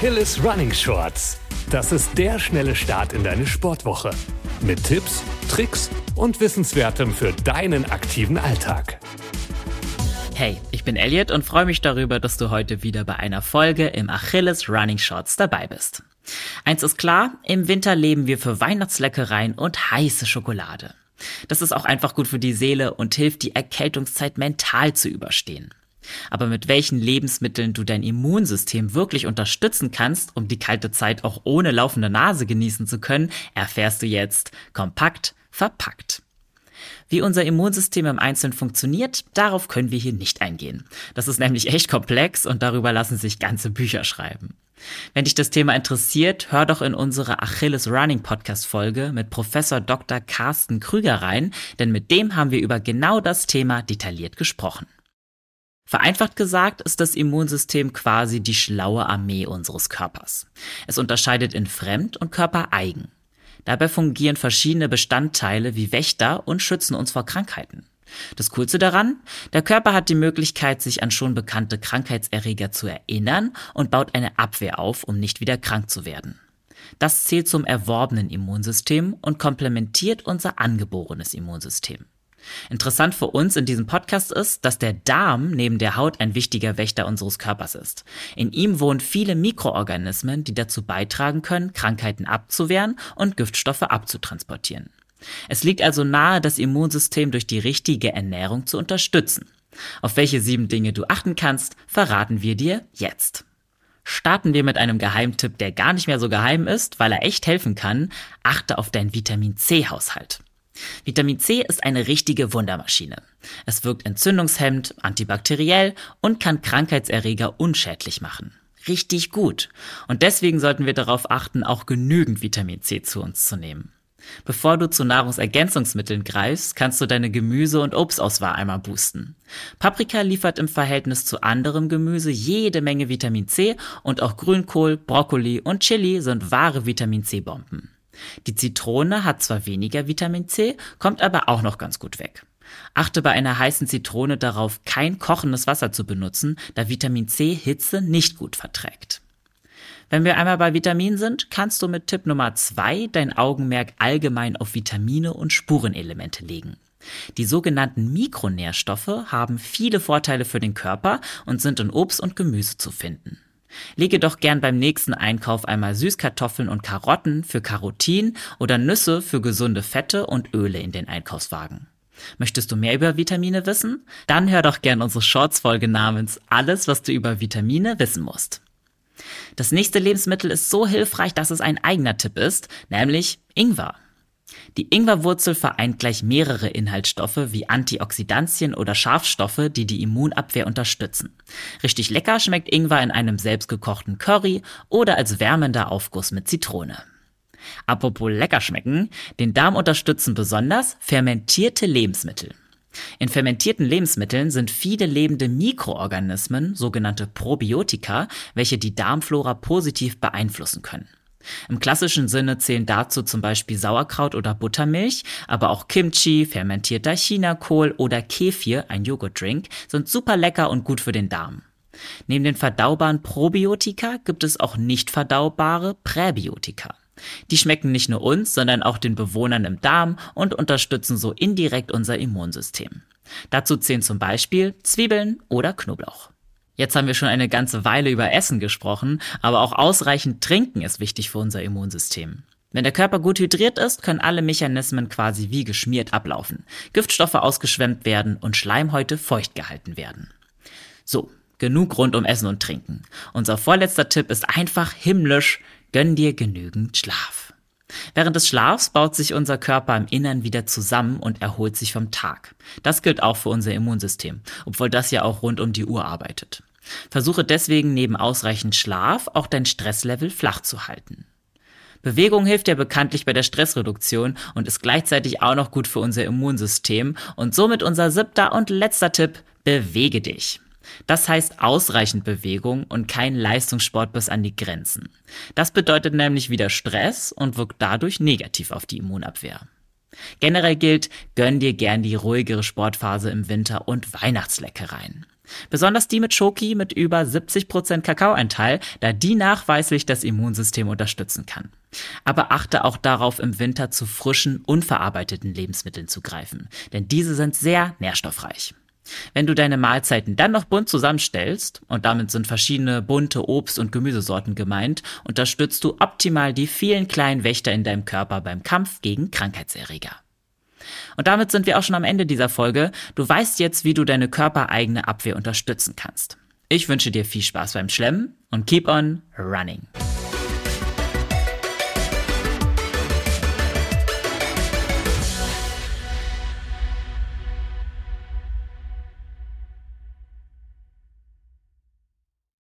Achilles Running Shorts. Das ist der schnelle Start in deine Sportwoche. Mit Tipps, Tricks und Wissenswertem für deinen aktiven Alltag. Hey, ich bin Elliot und freue mich darüber, dass du heute wieder bei einer Folge im Achilles Running Shorts dabei bist. Eins ist klar, im Winter leben wir für Weihnachtsleckereien und heiße Schokolade. Das ist auch einfach gut für die Seele und hilft, die Erkältungszeit mental zu überstehen. Aber mit welchen Lebensmitteln du dein Immunsystem wirklich unterstützen kannst, um die kalte Zeit auch ohne laufende Nase genießen zu können, erfährst du jetzt kompakt verpackt. Wie unser Immunsystem im Einzelnen funktioniert, darauf können wir hier nicht eingehen. Das ist nämlich echt komplex und darüber lassen sich ganze Bücher schreiben. Wenn dich das Thema interessiert, hör doch in unsere Achilles Running Podcast Folge mit Professor Dr. Carsten Krüger rein, denn mit dem haben wir über genau das Thema detailliert gesprochen. Vereinfacht gesagt ist das Immunsystem quasi die schlaue Armee unseres Körpers. Es unterscheidet in Fremd- und Körpereigen. Dabei fungieren verschiedene Bestandteile wie Wächter und schützen uns vor Krankheiten. Das Coolste daran, der Körper hat die Möglichkeit, sich an schon bekannte Krankheitserreger zu erinnern und baut eine Abwehr auf, um nicht wieder krank zu werden. Das zählt zum erworbenen Immunsystem und komplementiert unser angeborenes Immunsystem. Interessant für uns in diesem Podcast ist, dass der Darm neben der Haut ein wichtiger Wächter unseres Körpers ist. In ihm wohnen viele Mikroorganismen, die dazu beitragen können, Krankheiten abzuwehren und Giftstoffe abzutransportieren. Es liegt also nahe, das Immunsystem durch die richtige Ernährung zu unterstützen. Auf welche sieben Dinge du achten kannst, verraten wir dir jetzt. Starten wir mit einem Geheimtipp, der gar nicht mehr so geheim ist, weil er echt helfen kann. Achte auf deinen Vitamin C-Haushalt. Vitamin C ist eine richtige Wundermaschine. Es wirkt entzündungshemmend, antibakteriell und kann Krankheitserreger unschädlich machen. Richtig gut. Und deswegen sollten wir darauf achten, auch genügend Vitamin C zu uns zu nehmen. Bevor du zu Nahrungsergänzungsmitteln greifst, kannst du deine Gemüse- und Obstauswahl einmal boosten. Paprika liefert im Verhältnis zu anderem Gemüse jede Menge Vitamin C und auch Grünkohl, Brokkoli und Chili sind wahre Vitamin C-Bomben. Die Zitrone hat zwar weniger Vitamin C, kommt aber auch noch ganz gut weg. Achte bei einer heißen Zitrone darauf, kein kochendes Wasser zu benutzen, da Vitamin C Hitze nicht gut verträgt. Wenn wir einmal bei Vitaminen sind, kannst du mit Tipp Nummer zwei dein Augenmerk allgemein auf Vitamine und Spurenelemente legen. Die sogenannten Mikronährstoffe haben viele Vorteile für den Körper und sind in Obst und Gemüse zu finden. Lege doch gern beim nächsten Einkauf einmal Süßkartoffeln und Karotten für Carotin oder Nüsse für gesunde Fette und Öle in den Einkaufswagen. Möchtest du mehr über Vitamine wissen? Dann hör doch gern unsere Shorts-Folge namens Alles, was du über Vitamine wissen musst. Das nächste Lebensmittel ist so hilfreich, dass es ein eigener Tipp ist, nämlich Ingwer. Die Ingwerwurzel vereint gleich mehrere Inhaltsstoffe wie Antioxidantien oder Schafstoffe, die die Immunabwehr unterstützen. Richtig lecker schmeckt Ingwer in einem selbstgekochten Curry oder als wärmender Aufguss mit Zitrone. Apropos lecker schmecken, den Darm unterstützen besonders fermentierte Lebensmittel. In fermentierten Lebensmitteln sind viele lebende Mikroorganismen, sogenannte Probiotika, welche die Darmflora positiv beeinflussen können. Im klassischen Sinne zählen dazu zum Beispiel Sauerkraut oder Buttermilch, aber auch Kimchi, fermentierter Chinakohl oder Kefir, ein Joghurtdrink, sind super lecker und gut für den Darm. Neben den verdaubaren Probiotika gibt es auch nicht verdaubare Präbiotika. Die schmecken nicht nur uns, sondern auch den Bewohnern im Darm und unterstützen so indirekt unser Immunsystem. Dazu zählen zum Beispiel Zwiebeln oder Knoblauch. Jetzt haben wir schon eine ganze Weile über Essen gesprochen, aber auch ausreichend Trinken ist wichtig für unser Immunsystem. Wenn der Körper gut hydriert ist, können alle Mechanismen quasi wie geschmiert ablaufen, Giftstoffe ausgeschwemmt werden und Schleimhäute feucht gehalten werden. So, genug rund um Essen und Trinken. Unser vorletzter Tipp ist einfach himmlisch, gönn dir genügend Schlaf. Während des Schlafs baut sich unser Körper im Innern wieder zusammen und erholt sich vom Tag. Das gilt auch für unser Immunsystem, obwohl das ja auch rund um die Uhr arbeitet. Versuche deswegen neben ausreichend Schlaf auch dein Stresslevel flach zu halten. Bewegung hilft ja bekanntlich bei der Stressreduktion und ist gleichzeitig auch noch gut für unser Immunsystem und somit unser siebter und letzter Tipp, bewege dich. Das heißt ausreichend Bewegung und kein Leistungssport bis an die Grenzen. Das bedeutet nämlich wieder Stress und wirkt dadurch negativ auf die Immunabwehr. Generell gilt, gönn dir gern die ruhigere Sportphase im Winter und Weihnachtsleckereien. Besonders die mit Schoki mit über 70% Kakaoanteil, da die nachweislich das Immunsystem unterstützen kann. Aber achte auch darauf, im Winter zu frischen, unverarbeiteten Lebensmitteln zu greifen, denn diese sind sehr nährstoffreich. Wenn du deine Mahlzeiten dann noch bunt zusammenstellst, und damit sind verschiedene bunte Obst- und Gemüsesorten gemeint, unterstützt du optimal die vielen kleinen Wächter in deinem Körper beim Kampf gegen Krankheitserreger. Und damit sind wir auch schon am Ende dieser Folge. Du weißt jetzt, wie du deine körpereigene Abwehr unterstützen kannst. Ich wünsche dir viel Spaß beim Schlemmen und keep on running.